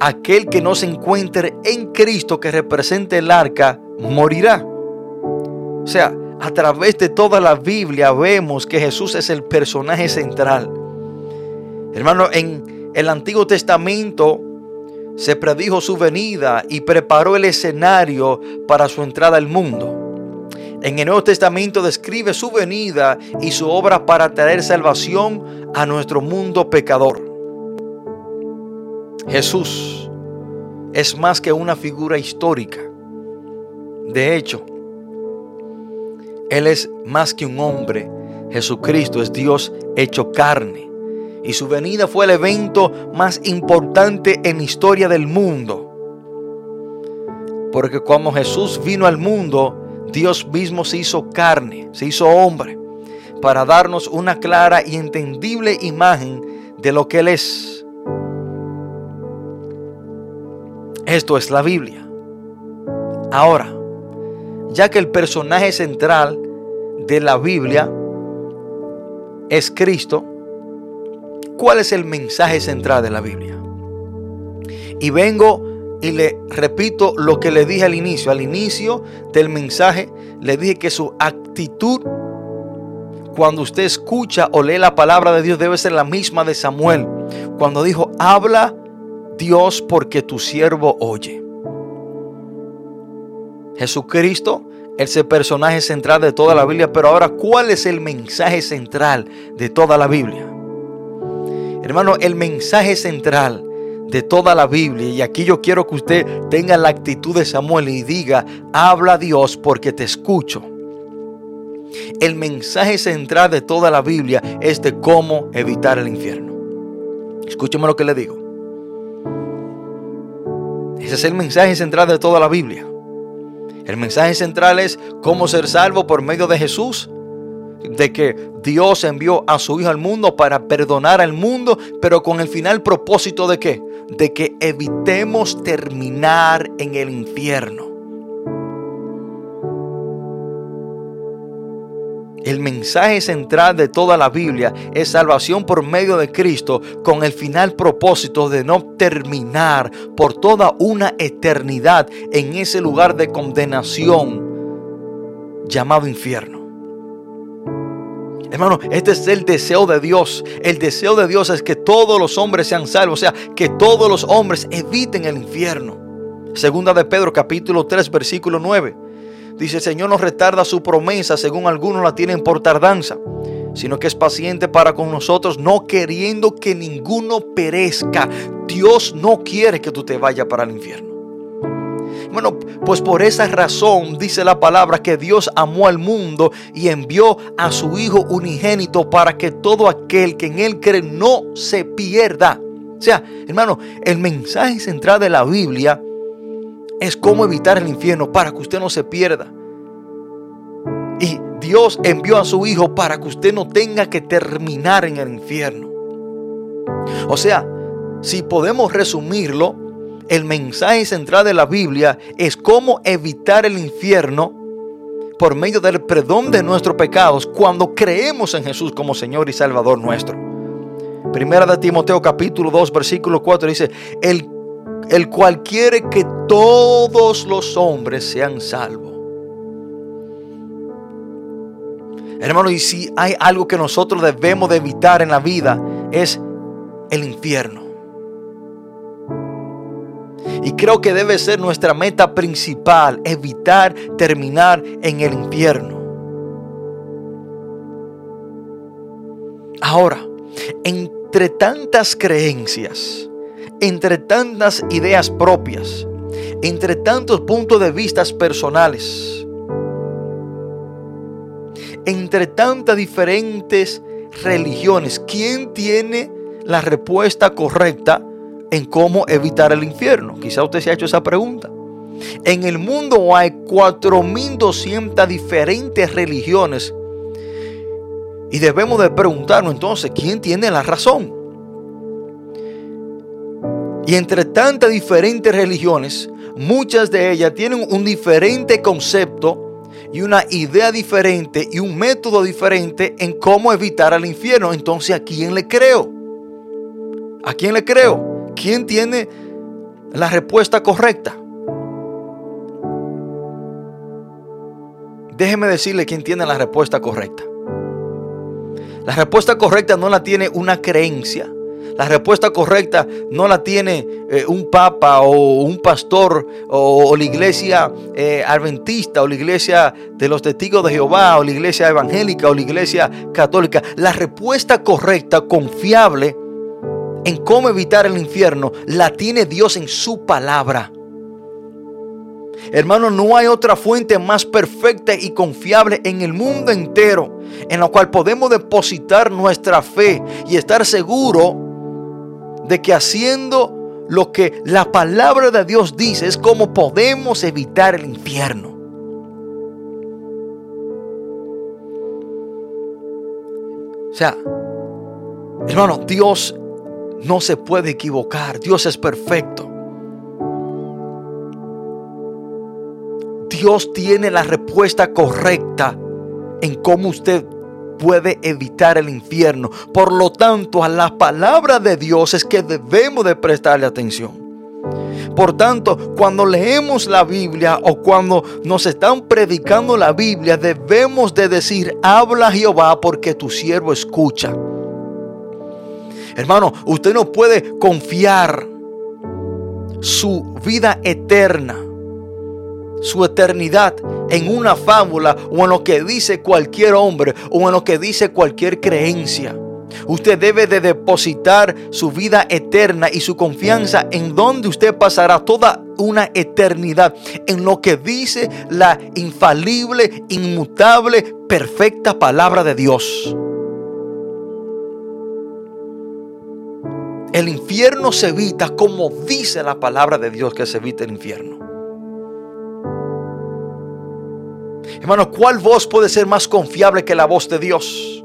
S1: aquel que no se encuentre en Cristo que represente el arca, morirá. O sea, a través de toda la Biblia vemos que Jesús es el personaje central. Hermano, en el Antiguo Testamento se predijo su venida y preparó el escenario para su entrada al mundo. En el Nuevo Testamento describe su venida y su obra para traer salvación a nuestro mundo pecador. Jesús es más que una figura histórica. De hecho, Él es más que un hombre. Jesucristo es Dios hecho carne. Y su venida fue el evento más importante en la historia del mundo. Porque cuando Jesús vino al mundo, Dios mismo se hizo carne, se hizo hombre, para darnos una clara y entendible imagen de lo que Él es. Esto es la Biblia. Ahora, ya que el personaje central de la Biblia es Cristo, ¿cuál es el mensaje central de la Biblia? Y vengo y le repito lo que le dije al inicio. Al inicio del mensaje le dije que su actitud cuando usted escucha o lee la palabra de Dios debe ser la misma de Samuel. Cuando dijo, habla Dios porque tu siervo oye. Jesucristo es el personaje central de toda la Biblia, pero ahora, ¿cuál es el mensaje central de toda la Biblia? Hermano, el mensaje central de toda la Biblia. Y aquí yo quiero que usted tenga la actitud de Samuel y diga, habla Dios porque te escucho. El mensaje central de toda la Biblia es de cómo evitar el infierno. Escúcheme lo que le digo. Ese es el mensaje central de toda la Biblia. El mensaje central es cómo ser salvo por medio de Jesús de que Dios envió a su Hijo al mundo para perdonar al mundo, pero con el final propósito de qué? De que evitemos terminar en el infierno. El mensaje central de toda la Biblia es salvación por medio de Cristo con el final propósito de no terminar por toda una eternidad en ese lugar de condenación llamado infierno. Hermano, este es el deseo de Dios. El deseo de Dios es que todos los hombres sean salvos, o sea, que todos los hombres eviten el infierno. Segunda de Pedro capítulo 3 versículo 9. Dice, el Señor no retarda su promesa, según algunos la tienen por tardanza, sino que es paciente para con nosotros, no queriendo que ninguno perezca. Dios no quiere que tú te vayas para el infierno. Bueno, pues por esa razón dice la palabra que Dios amó al mundo y envió a su Hijo unigénito para que todo aquel que en Él cree no se pierda. O sea, hermano, el mensaje central de la Biblia es cómo evitar el infierno para que usted no se pierda. Y Dios envió a su Hijo para que usted no tenga que terminar en el infierno. O sea, si podemos resumirlo, el mensaje central de la Biblia es cómo evitar el infierno por medio del perdón de nuestros pecados cuando creemos en Jesús como Señor y Salvador nuestro. Primera de Timoteo capítulo 2 versículo 4 dice, el, el cual quiere que todos los hombres sean salvos. Hermano, y si hay algo que nosotros debemos de evitar en la vida es el infierno. Y creo que debe ser nuestra meta principal, evitar terminar en el infierno. Ahora, entre tantas creencias, entre tantas ideas propias, entre tantos puntos de vista personales, entre tantas diferentes religiones, ¿quién tiene la respuesta correcta en cómo evitar el infierno? Quizá usted se ha hecho esa pregunta. En el mundo hay 4.200 diferentes religiones y debemos de preguntarnos entonces, ¿quién tiene la razón? Y entre tantas diferentes religiones, muchas de ellas tienen un diferente concepto y una idea diferente y un método diferente en cómo evitar el infierno. Entonces, ¿a quién le creo? ¿A quién le creo? ¿Quién tiene la respuesta correcta? Déjeme decirle quién tiene la respuesta correcta. La respuesta correcta no la tiene una creencia. La respuesta correcta no la tiene eh, un papa o un pastor o, la iglesia eh, adventista o la iglesia de los testigos de Jehová o la iglesia evangélica o la iglesia católica. La respuesta correcta, confiable en cómo evitar el infierno, la tiene Dios en su palabra. Hermano, no hay otra fuente más perfecta y confiable en el mundo entero en la cual podemos depositar nuestra fe y estar seguro de que haciendo lo que la palabra de Dios dice es como podemos evitar el infierno. O sea, hermano, Dios no se puede equivocar. Dios es perfecto. Dios tiene la respuesta correcta en cómo usted puede evitar el infierno. Por lo tanto, a la palabra de Dios es que debemos de prestarle atención. Por tanto, cuando leemos la Biblia o cuando nos están predicando la Biblia, debemos de decir, habla Jehová porque tu siervo escucha. Hermano, usted no puede confiar su vida eterna, su eternidad en una fábula o en lo que dice cualquier hombre o en lo que dice cualquier creencia. Usted debe de depositar su vida eterna y su confianza en donde usted pasará toda una eternidad, en lo que dice la infalible, inmutable, perfecta palabra de Dios. El infierno se evita como dice la palabra de Dios que se evita el infierno. Hermano, ¿cuál voz puede ser más confiable que la voz de Dios?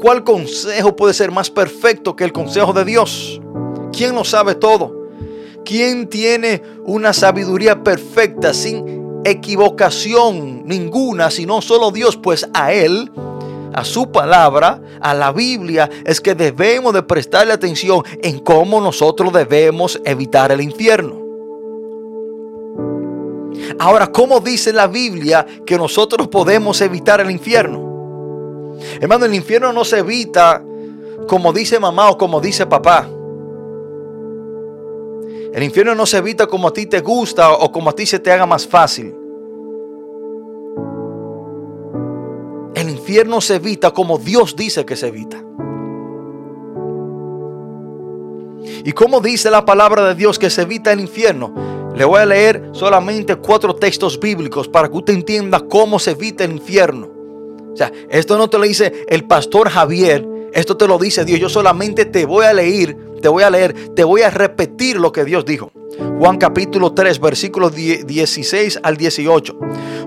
S1: ¿Cuál consejo puede ser más perfecto que el consejo de Dios? ¿Quién lo sabe todo? ¿Quién tiene una sabiduría perfecta sin equivocación ninguna, sino solo Dios? Pues a Él, a su palabra, a la Biblia, es que debemos de prestarle atención en cómo nosotros debemos evitar el infierno. Ahora, ¿cómo dice la Biblia que nosotros podemos evitar el infierno? Hermano, el infierno no se evita como dice mamá o como dice papá. El infierno no se evita como a ti te gusta o como a ti se te haga más fácil. El infierno se evita como Dios dice que se evita. ¿Y cómo dice la palabra de Dios que se evita el infierno? Le voy a leer solamente cuatro textos bíblicos para que usted entienda cómo se evita el infierno. O sea, esto no te lo dice el pastor Javier, esto te lo dice Dios. Yo solamente te voy a leer, te voy a leer, te voy a repetir lo que Dios dijo. Juan capítulo 3, versículos 16 al 18.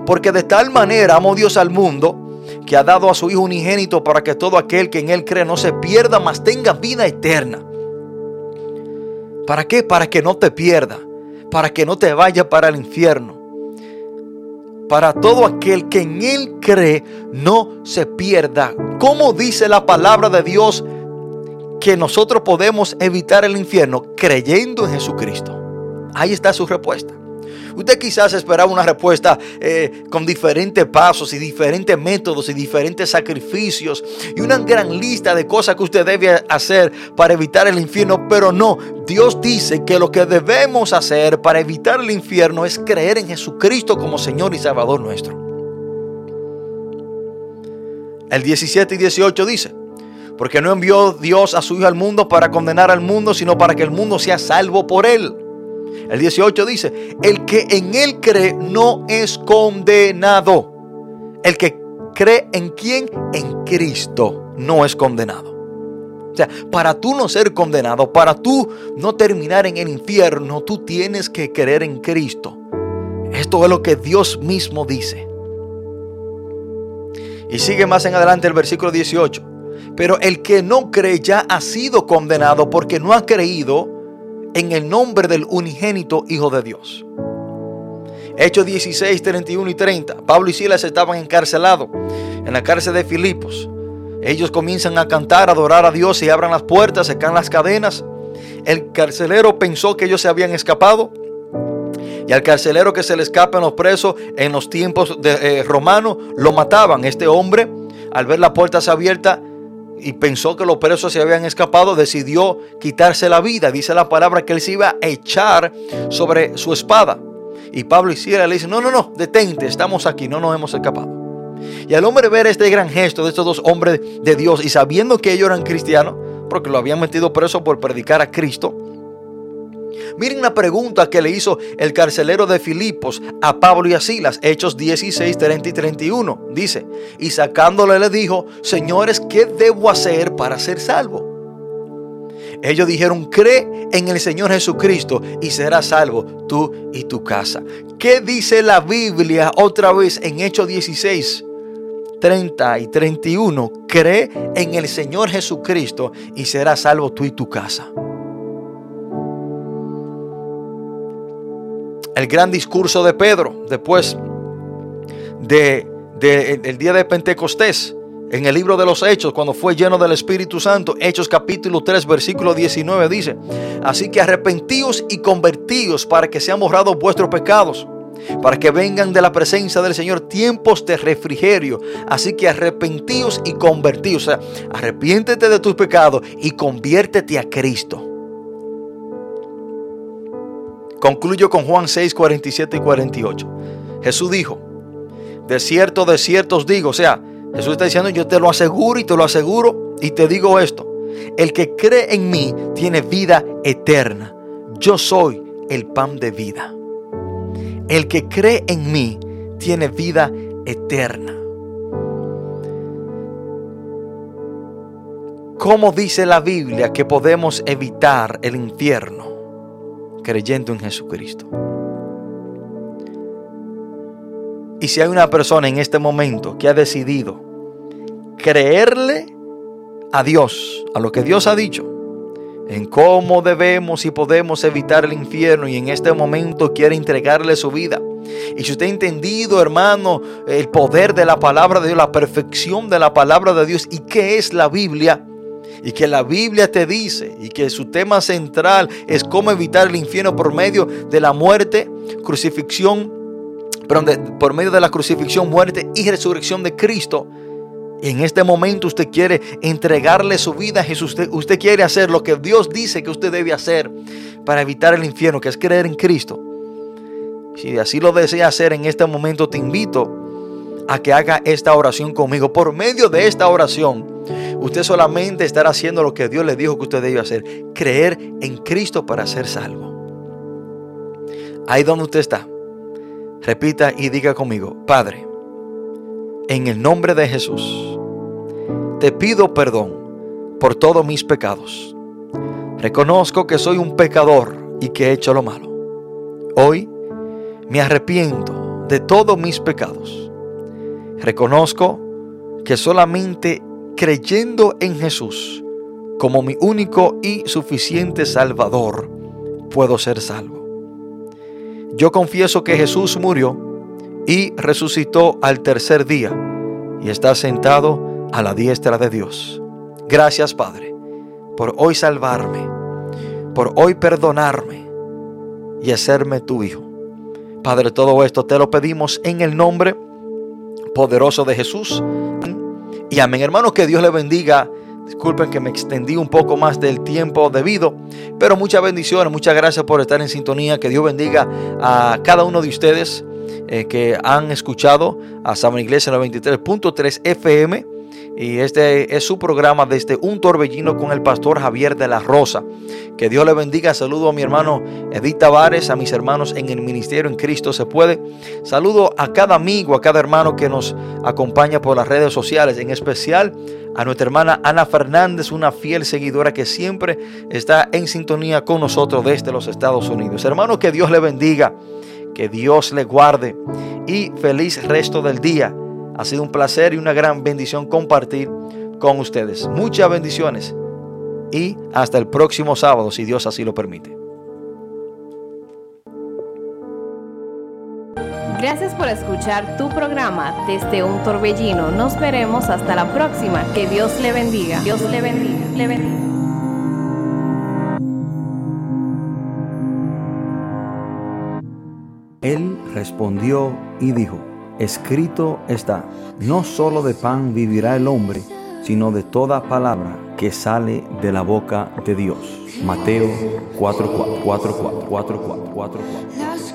S1: Porque de tal manera amó Dios al mundo que ha dado a su Hijo unigénito para que todo aquel que en Él cree no se pierda, mas tenga vida eterna. ¿Para qué? Para que no te pierda, para que no te vaya para el infierno. Para todo aquel que en Él cree no se pierda. ¿Cómo dice la palabra de Dios que nosotros podemos evitar el infierno? Creyendo en Jesucristo. Ahí está su respuesta. Usted quizás esperaba una respuesta eh, con diferentes pasos y diferentes métodos y diferentes sacrificios y una gran lista de cosas que usted debe hacer para evitar el infierno, pero no, Dios dice que lo que debemos hacer para evitar el infierno es creer en Jesucristo como Señor y Salvador nuestro. El 17 y 18 dice, porque no envió Dios a su Hijo al mundo para condenar al mundo, sino para que el mundo sea salvo por él. El 18 dice, el que en él cree no es condenado. El que cree en quién? En Cristo no es condenado. O sea, para tú no ser condenado, para tú no terminar en el infierno, tú tienes que creer en Cristo. Esto es lo que Dios mismo dice. Y sigue más en adelante el versículo 18. Pero el que no cree ya ha sido condenado porque no ha creído en el nombre del unigénito Hijo de Dios. Hechos 16, 31 y 30. Pablo y Silas estaban encarcelados en la cárcel de Filipos. Ellos comienzan a cantar, a adorar a Dios y abran las puertas, se caen las cadenas. El carcelero pensó que ellos se habían escapado. Y al carcelero que se le escapan los presos en los tiempos eh, romanos, lo mataban. Este hombre, al ver la puerta abierta, y pensó que los presos se habían escapado, decidió quitarse la vida. Dice la palabra que él se iba a echar sobre su espada. Y Pablo y Sila le dicen, no, no, no, detente, estamos aquí, no nos hemos escapado. Y al hombre ver este gran gesto de estos dos hombres de Dios y sabiendo que ellos eran cristianos, porque lo habían metido preso por predicar a Cristo, Miren la pregunta que le hizo el carcelero de Filipos a Pablo y a Silas, Hechos 16, 30 y 31. Dice, y sacándole le dijo, señores, ¿qué debo hacer para ser salvo? Ellos dijeron, cree en el Señor Jesucristo y serás salvo tú y tu casa. ¿Qué dice la Biblia otra vez en Hechos 16? 30 y 31, cree en el Señor Jesucristo y serás salvo tú y tu casa. El gran discurso de Pedro después de, del día de Pentecostés. En el libro de los Hechos, cuando fue lleno del Espíritu Santo, Hechos capítulo 3, versículo 19 dice, así que arrepentíos y convertíos para que sean borrados vuestros pecados, para que vengan de la presencia del Señor tiempos de refrigerio. Así que arrepentíos y convertíos, o sea, arrepiéntete de tus pecados y conviértete a Cristo. Concluyo con Juan 6, 47 y 48. Jesús dijo, de cierto, de cierto os digo, o sea, Jesús está diciendo, yo te lo aseguro y te lo aseguro y te digo esto, el que cree en mí tiene vida eterna. Yo soy el pan de vida. El que cree en mí tiene vida eterna. ¿Cómo dice la Biblia que podemos evitar el infierno? Creyendo en Jesucristo. Y si hay una persona en este momento que ha decidido creerle a Dios, a lo que Dios ha dicho, en cómo debemos y podemos evitar el infierno y en este momento quiere entregarle su vida. Y si usted ha entendido, hermano, el poder de la palabra de Dios, la perfección de la palabra de Dios y qué es la Biblia, y que la Biblia te dice y que su tema central es cómo evitar el infierno por medio de la muerte, crucifixión, perdón, por medio de la crucifixión, muerte y resurrección de Cristo. Y en este momento usted quiere entregarle su vida a Jesús. Usted, usted quiere hacer lo que Dios dice que usted debe hacer para evitar el infierno, que es creer en Cristo. Si así lo desea hacer en este momento, te invito a que haga esta oración conmigo. Por medio de esta oración, Usted solamente estará haciendo lo que Dios le dijo que usted debe hacer. Creer en Cristo para ser salvo. Ahí donde usted está, repita y diga conmigo, Padre, en el nombre de Jesús, te pido perdón por todos mis pecados. Reconozco que soy un pecador y que he hecho lo malo. Hoy me arrepiento de todos mis pecados. Reconozco que solamente creyendo en Jesús como mi único y suficiente Salvador puedo ser salvo. Yo confieso que Jesús murió y resucitó al tercer día y está sentado a la diestra de Dios. Gracias Padre por hoy salvarme, por hoy perdonarme y hacerme tu Hijo. Padre, todo esto te lo pedimos en el nombre poderoso de Jesús. Y amén, hermanos, que Dios le bendiga. Disculpen que me extendí un poco más del tiempo debido, pero muchas bendiciones, muchas gracias por estar en sintonía. Que Dios bendiga a cada uno de ustedes eh, que han escuchado a Samuel Iglesia 93.3 FM y este es su programa desde un torbellino con el pastor Javier de la Rosa. Que Dios le bendiga. Saludo a mi hermano Edith Tavares, a mis hermanos en el ministerio en Cristo se puede. Saludo a cada amigo, a cada hermano que nos acompaña por las redes sociales, en especial a nuestra hermana Ana Fernández, una fiel seguidora que siempre está en sintonía con nosotros desde los Estados Unidos. Hermano, que Dios le bendiga, que Dios le guarde y feliz resto del día. Ha sido un placer y una gran bendición compartir con ustedes. Muchas bendiciones y hasta el próximo sábado, si Dios así lo permite.
S3: Gracias por escuchar tu programa desde un torbellino. Nos veremos hasta la próxima. Que Dios le bendiga. Dios le bendiga. Le bendiga.
S4: Él respondió y dijo, escrito está, no solo de pan vivirá el hombre, sino de toda palabra que sale de la boca de Dios. Mateo 4, 4, 4, 4, 4, 4, 4, 4.